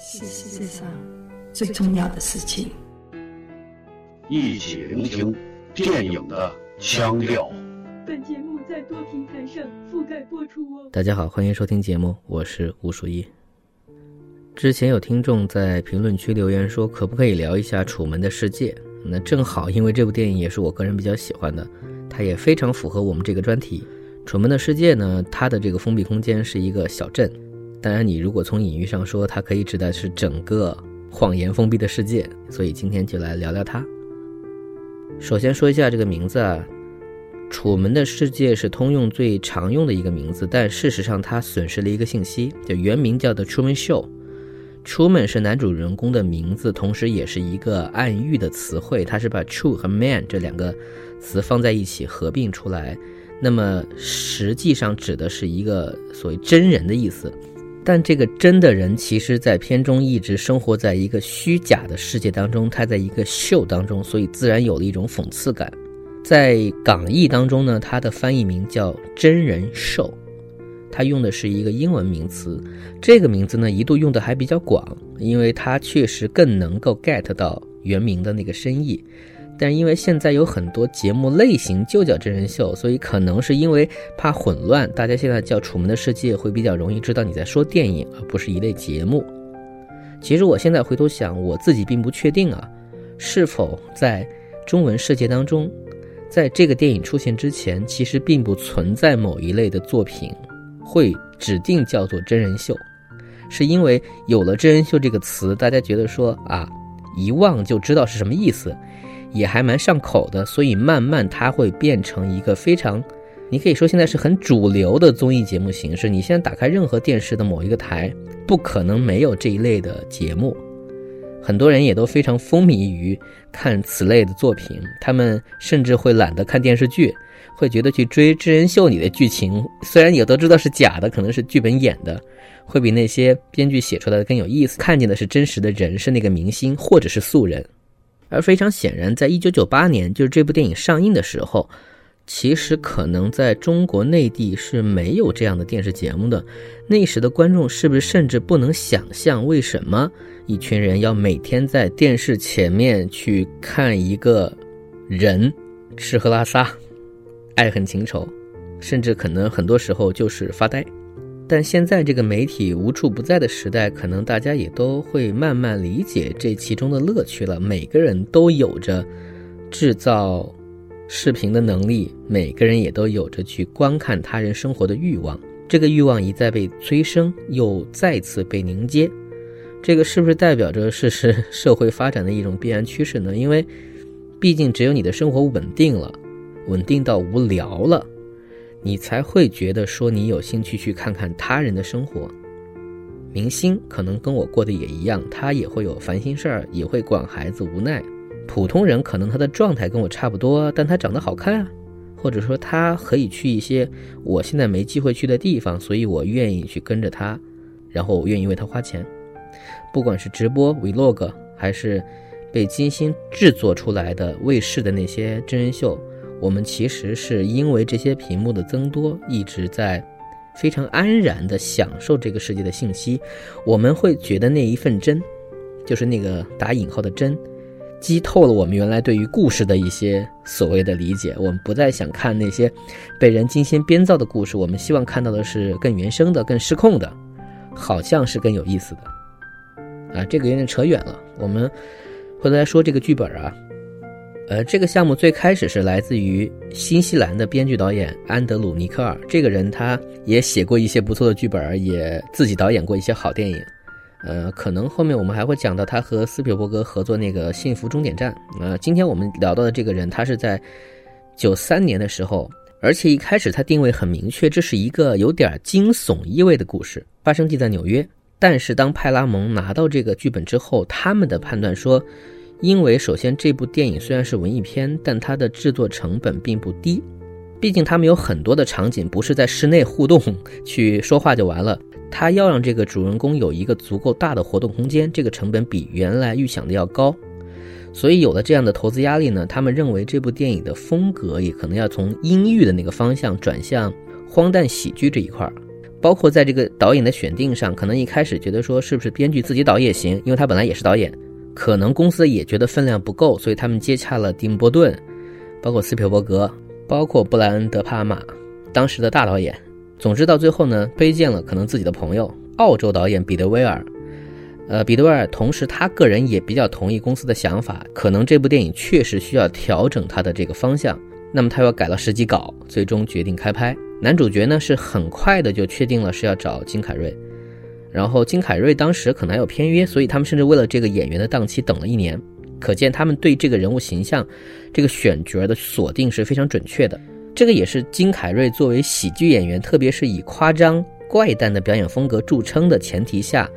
是世界上最重要的事情。一起聆听电影的腔调。本节目在多平台上覆盖播出哦。大家好，欢迎收听节目，我是吴淑一。之前有听众在评论区留言说，可不可以聊一下《楚门的世界》？那正好，因为这部电影也是我个人比较喜欢的，它也非常符合我们这个专题。《楚门的世界》呢，它的这个封闭空间是一个小镇。当然，你如果从隐喻上说，它可以指的是整个谎言封闭的世界。所以今天就来聊聊它。首先说一下这个名字啊，《楚门的世界》是通用最常用的一个名字，但事实上它损失了一个信息，就原名叫的《Truman Show》。Truman 是男主人公的名字，同时也是一个暗喻的词汇，它是把 True 和 Man 这两个词放在一起合并出来。那么实际上指的是一个所谓真人的意思，但这个真的人其实，在片中一直生活在一个虚假的世界当中，他在一个秀当中，所以自然有了一种讽刺感。在港译当中呢，它的翻译名叫真人秀，它用的是一个英文名词，这个名字呢一度用的还比较广，因为它确实更能够 get 到原名的那个深意。但是因为现在有很多节目类型就叫真人秀，所以可能是因为怕混乱，大家现在叫《楚门的世界》会比较容易知道你在说电影，而不是一类节目。其实我现在回头想，我自己并不确定啊，是否在中文世界当中，在这个电影出现之前，其实并不存在某一类的作品会指定叫做真人秀，是因为有了真人秀这个词，大家觉得说啊，一望就知道是什么意思。也还蛮上口的，所以慢慢它会变成一个非常，你可以说现在是很主流的综艺节目形式。你现在打开任何电视的某一个台，不可能没有这一类的节目。很多人也都非常风靡于看此类的作品，他们甚至会懒得看电视剧，会觉得去追真人秀里的剧情，虽然也都知道是假的，可能是剧本演的，会比那些编剧写出来的更有意思。看见的是真实的人，是那个明星或者是素人。而非常显然，在一九九八年，就是这部电影上映的时候，其实可能在中国内地是没有这样的电视节目的。那时的观众是不是甚至不能想象，为什么一群人要每天在电视前面去看一个人吃喝拉撒、爱恨情仇，甚至可能很多时候就是发呆。但现在这个媒体无处不在的时代，可能大家也都会慢慢理解这其中的乐趣了。每个人都有着制造视频的能力，每个人也都有着去观看他人生活的欲望。这个欲望一再被催生，又再次被凝结。这个是不是代表着是是社会发展的一种必然趋势呢？因为毕竟只有你的生活稳定了，稳定到无聊了。你才会觉得说你有兴趣去看看他人的生活。明星可能跟我过的也一样，他也会有烦心事儿，也会管孩子无奈。普通人可能他的状态跟我差不多，但他长得好看啊，或者说他可以去一些我现在没机会去的地方，所以我愿意去跟着他，然后我愿意为他花钱。不管是直播 vlog，还是被精心制作出来的卫视的那些真人秀。我们其实是因为这些屏幕的增多，一直在非常安然地享受这个世界的信息。我们会觉得那一份真，就是那个打引号的真，击透了我们原来对于故事的一些所谓的理解。我们不再想看那些被人精心编造的故事，我们希望看到的是更原生的、更失控的，好像是更有意思的。啊，这个有点扯远了。我们回头来说这个剧本啊。呃，这个项目最开始是来自于新西兰的编剧导演安德鲁·尼克尔。这个人他也写过一些不错的剧本，也自己导演过一些好电影。呃，可能后面我们还会讲到他和斯皮尔伯格合作那个《幸福终点站》。呃，今天我们聊到的这个人，他是在九三年的时候，而且一开始他定位很明确，这是一个有点惊悚意味的故事，发生地在纽约。但是当派拉蒙拿到这个剧本之后，他们的判断说。因为首先，这部电影虽然是文艺片，但它的制作成本并不低。毕竟他们有很多的场景不是在室内互动去说话就完了，他要让这个主人公有一个足够大的活动空间，这个成本比原来预想的要高。所以有了这样的投资压力呢，他们认为这部电影的风格也可能要从阴郁的那个方向转向荒诞喜剧这一块儿。包括在这个导演的选定上，可能一开始觉得说是不是编剧自己导也行，因为他本来也是导演，可能公司也觉得分量不够，所以他们接洽了蒂姆·波顿，包括斯皮尔伯格，包括布莱恩·德帕玛，当时的大导演。总之到最后呢，推荐了可能自己的朋友，澳洲导演彼得·威尔。呃，彼得·威尔同时他个人也比较同意公司的想法，可能这部电影确实需要调整他的这个方向。那么他又改了十几稿，最终决定开拍。男主角呢是很快的就确定了是要找金凯瑞，然后金凯瑞当时可能还有片约，所以他们甚至为了这个演员的档期等了一年。可见他们对这个人物形象、这个选角的锁定是非常准确的。这个也是金凯瑞作为喜剧演员，特别是以夸张怪诞的表演风格著称的前提下，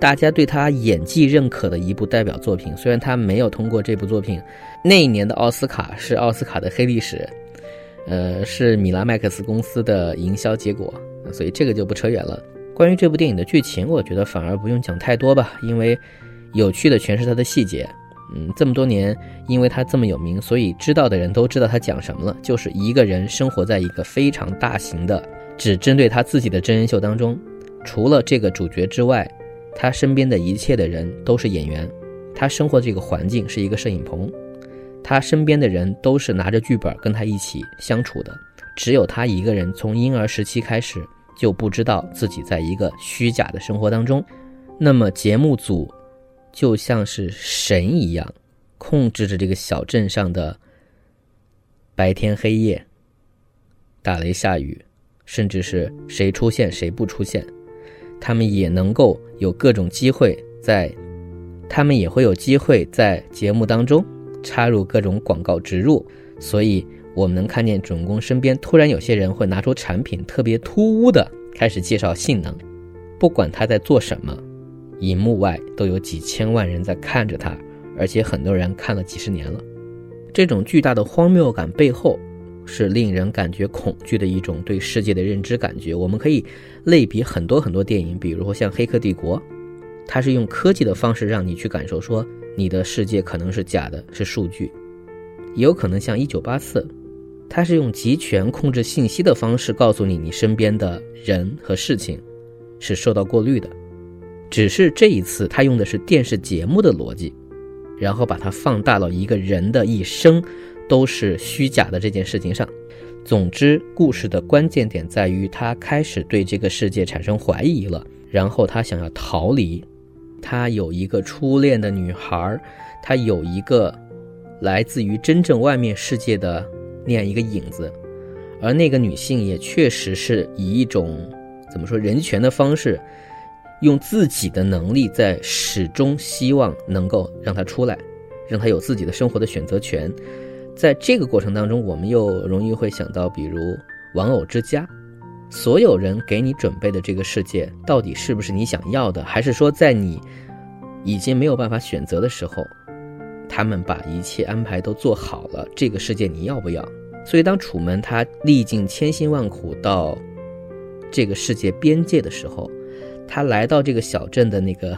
大家对他演技认可的一部代表作品。虽然他没有通过这部作品，那一年的奥斯卡是奥斯卡的黑历史。呃，是米拉麦克斯公司的营销结果，所以这个就不扯远了。关于这部电影的剧情，我觉得反而不用讲太多吧，因为有趣的全是它的细节。嗯，这么多年，因为它这么有名，所以知道的人都知道它讲什么了，就是一个人生活在一个非常大型的、只针对他自己的真人秀当中，除了这个主角之外，他身边的一切的人都是演员，他生活这个环境是一个摄影棚。他身边的人都是拿着剧本跟他一起相处的，只有他一个人从婴儿时期开始就不知道自己在一个虚假的生活当中。那么节目组就像是神一样，控制着这个小镇上的白天黑夜、打雷下雨，甚至是谁出现谁不出现，他们也能够有各种机会在，他们也会有机会在节目当中。插入各种广告植入，所以我们能看见主人公身边突然有些人会拿出产品，特别突兀的开始介绍性能。不管他在做什么，荧幕外都有几千万人在看着他，而且很多人看了几十年了。这种巨大的荒谬感背后，是令人感觉恐惧的一种对世界的认知感觉。我们可以类比很多很多电影，比如像《黑客帝国》，它是用科技的方式让你去感受说。你的世界可能是假的，是数据，也有可能像一九八四，它是用集权控制信息的方式告诉你，你身边的人和事情是受到过滤的。只是这一次，他用的是电视节目的逻辑，然后把它放大到一个人的一生都是虚假的这件事情上。总之，故事的关键点在于他开始对这个世界产生怀疑了，然后他想要逃离。他有一个初恋的女孩，他有一个来自于真正外面世界的那样一个影子，而那个女性也确实是以一种怎么说人权的方式，用自己的能力在始终希望能够让他出来，让他有自己的生活的选择权。在这个过程当中，我们又容易会想到，比如玩偶之家。所有人给你准备的这个世界，到底是不是你想要的？还是说，在你已经没有办法选择的时候，他们把一切安排都做好了？这个世界你要不要？所以，当楚门他历尽千辛万苦到这个世界边界的时候，他来到这个小镇的那个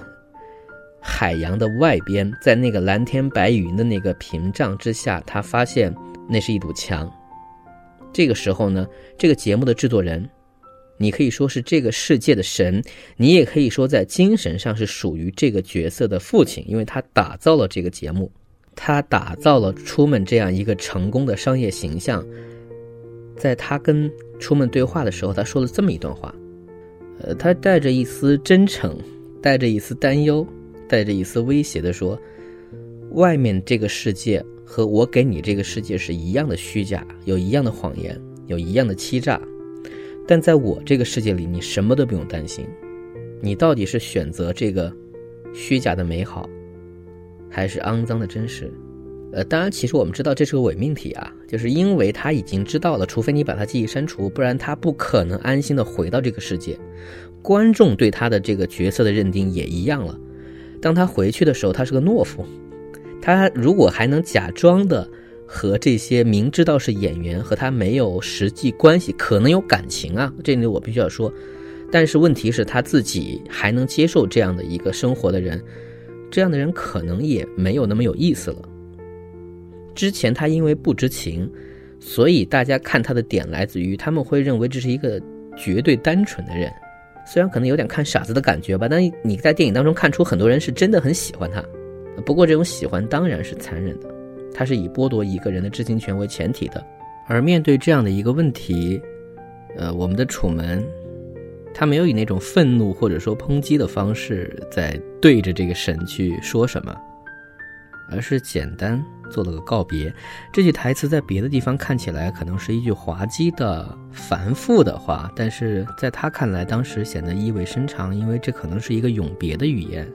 海洋的外边，在那个蓝天白云的那个屏障之下，他发现那是一堵墙。这个时候呢，这个节目的制作人。你可以说是这个世界的神，你也可以说在精神上是属于这个角色的父亲，因为他打造了这个节目，他打造了出门这样一个成功的商业形象。在他跟出门对话的时候，他说了这么一段话，呃，他带着一丝真诚，带着一丝担忧，带着一丝威胁的说：“外面这个世界和我给你这个世界是一样的虚假，有一样的谎言，有一样的欺诈。”但在我这个世界里，你什么都不用担心。你到底是选择这个虚假的美好，还是肮脏的真实？呃，当然，其实我们知道这是个伪命题啊，就是因为他已经知道了，除非你把他记忆删除，不然他不可能安心的回到这个世界。观众对他的这个角色的认定也一样了。当他回去的时候，他是个懦夫。他如果还能假装的。和这些明知道是演员和他没有实际关系，可能有感情啊，这里我必须要说。但是问题是他自己还能接受这样的一个生活的人，这样的人可能也没有那么有意思了。之前他因为不知情，所以大家看他的点来自于他们会认为这是一个绝对单纯的人。虽然可能有点看傻子的感觉吧，但你在电影当中看出很多人是真的很喜欢他。不过这种喜欢当然是残忍的，他是以剥夺一个人的知情权为前提的。而面对这样的一个问题，呃，我们的楚门，他没有以那种愤怒或者说抨击的方式在对着这个神去说什么，而是简单做了个告别。这句台词在别的地方看起来可能是一句滑稽的、繁复的话，但是在他看来，当时显得意味深长，因为这可能是一个永别的语言。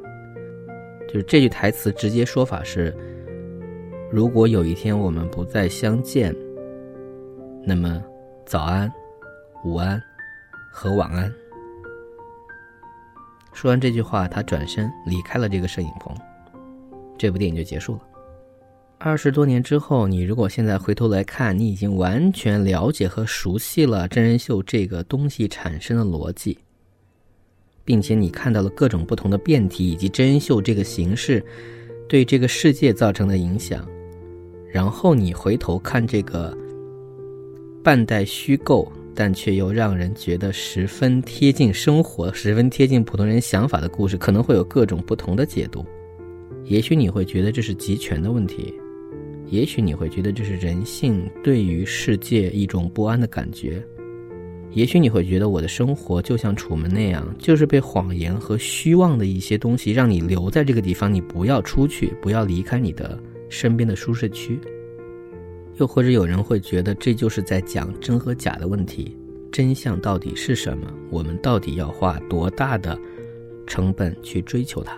就是这句台词直接说法是：如果有一天我们不再相见。那么，早安、午安和晚安。说完这句话，他转身离开了这个摄影棚，这部电影就结束了。二十多年之后，你如果现在回头来看，你已经完全了解和熟悉了真人秀这个东西产生的逻辑，并且你看到了各种不同的辩题以及真人秀这个形式对这个世界造成的影响，然后你回头看这个。半带虚构，但却又让人觉得十分贴近生活、十分贴近普通人想法的故事，可能会有各种不同的解读。也许你会觉得这是集权的问题，也许你会觉得这是人性对于世界一种不安的感觉，也许你会觉得我的生活就像楚门那样，就是被谎言和虚妄的一些东西让你留在这个地方，你不要出去，不要离开你的身边的舒适区。又或者有人会觉得这就是在讲真和假的问题，真相到底是什么？我们到底要花多大的成本去追求它？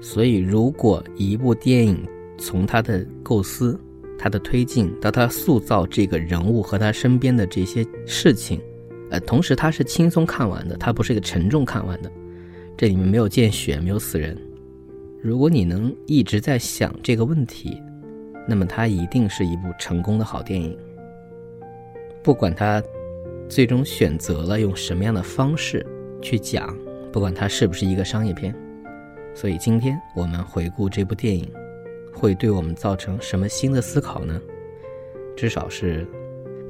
所以，如果一部电影从它的构思、它的推进到它塑造这个人物和他身边的这些事情，呃，同时它是轻松看完的，它不是一个沉重看完的，这里面没有见血，没有死人。如果你能一直在想这个问题。那么它一定是一部成功的好电影。不管他最终选择了用什么样的方式去讲，不管它是不是一个商业片，所以今天我们回顾这部电影，会对我们造成什么新的思考呢？至少是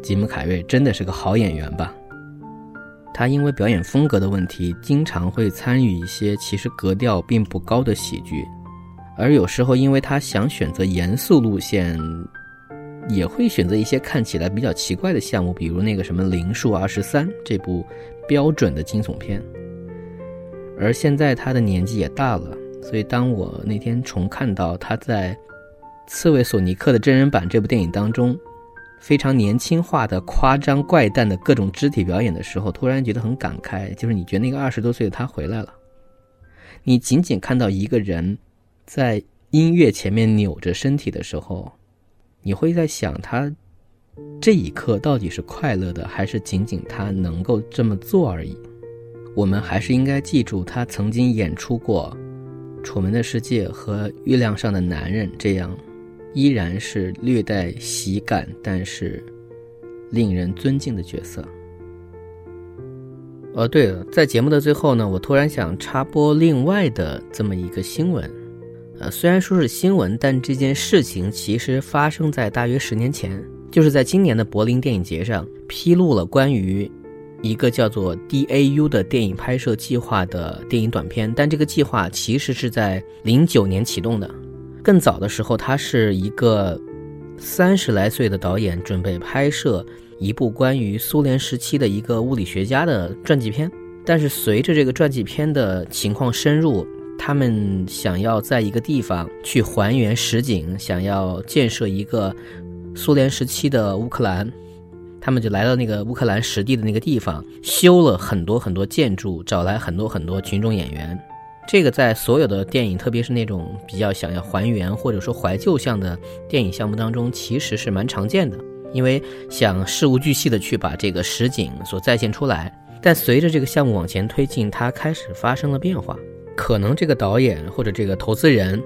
吉姆·凯瑞真的是个好演员吧？他因为表演风格的问题，经常会参与一些其实格调并不高的喜剧。而有时候，因为他想选择严肃路线，也会选择一些看起来比较奇怪的项目，比如那个什么《灵数二十三》这部标准的惊悚片。而现在他的年纪也大了，所以当我那天重看到他在《刺猬索尼克》的真人版这部电影当中非常年轻化的夸张怪诞的各种肢体表演的时候，突然觉得很感慨，就是你觉得那个二十多岁的他回来了，你仅仅看到一个人。在音乐前面扭着身体的时候，你会在想他这一刻到底是快乐的，还是仅仅他能够这么做而已？我们还是应该记住，他曾经演出过《楚门的世界》和《月亮上的男人》这样，依然是略带喜感，但是令人尊敬的角色。哦，对了，在节目的最后呢，我突然想插播另外的这么一个新闻。呃，虽然说是新闻，但这件事情其实发生在大约十年前，就是在今年的柏林电影节上披露了关于一个叫做 DAU 的电影拍摄计划的电影短片。但这个计划其实是在零九年启动的，更早的时候，他是一个三十来岁的导演，准备拍摄一部关于苏联时期的一个物理学家的传记片。但是随着这个传记片的情况深入，他们想要在一个地方去还原实景，想要建设一个苏联时期的乌克兰，他们就来到那个乌克兰实地的那个地方，修了很多很多建筑，找来很多很多群众演员。这个在所有的电影，特别是那种比较想要还原或者说怀旧向的电影项目当中，其实是蛮常见的，因为想事无巨细的去把这个实景所再现出来。但随着这个项目往前推进，它开始发生了变化。可能这个导演或者这个投资人，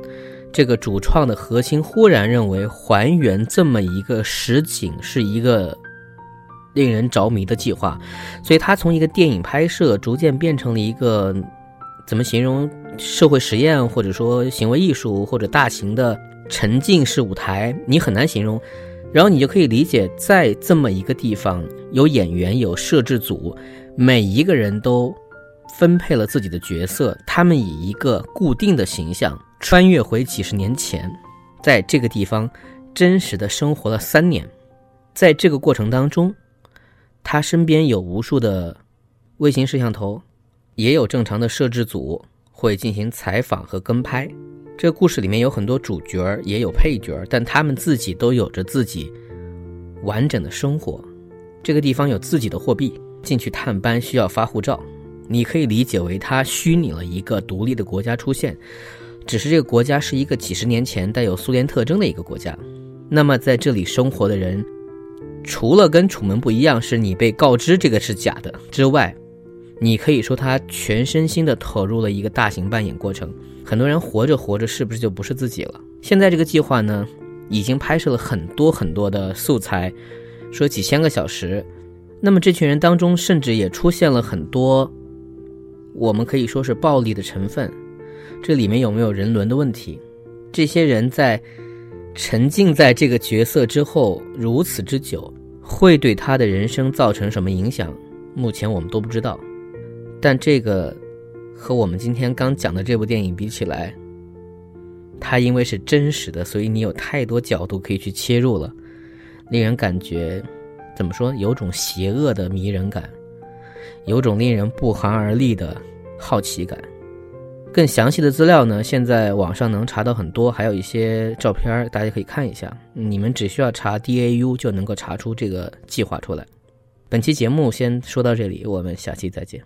这个主创的核心忽然认为还原这么一个实景是一个令人着迷的计划，所以他从一个电影拍摄逐渐变成了一个怎么形容社会实验或者说行为艺术或者大型的沉浸式舞台，你很难形容。然后你就可以理解，在这么一个地方，有演员，有摄制组，每一个人都分配了自己的角色，他们以一个固定的形象穿越回几十年前，在这个地方真实的生活了三年，在这个过程当中，他身边有无数的微型摄像头，也有正常的摄制组会进行采访和跟拍。这故事里面有很多主角，也有配角，但他们自己都有着自己完整的生活。这个地方有自己的货币，进去探班需要发护照。你可以理解为它虚拟了一个独立的国家出现，只是这个国家是一个几十年前带有苏联特征的一个国家。那么在这里生活的人，除了跟楚门不一样，是你被告知这个是假的之外，你可以说他全身心的投入了一个大型扮演过程。很多人活着活着，是不是就不是自己了？现在这个计划呢，已经拍摄了很多很多的素材，说几千个小时。那么这群人当中，甚至也出现了很多，我们可以说是暴力的成分。这里面有没有人伦的问题？这些人在沉浸在这个角色之后如此之久，会对他的人生造成什么影响？目前我们都不知道。但这个。和我们今天刚讲的这部电影比起来，它因为是真实的，所以你有太多角度可以去切入了，令人感觉怎么说？有种邪恶的迷人感，有种令人不寒而栗的好奇感。更详细的资料呢，现在网上能查到很多，还有一些照片，大家可以看一下。你们只需要查 DAU 就能够查出这个计划出来。本期节目先说到这里，我们下期再见。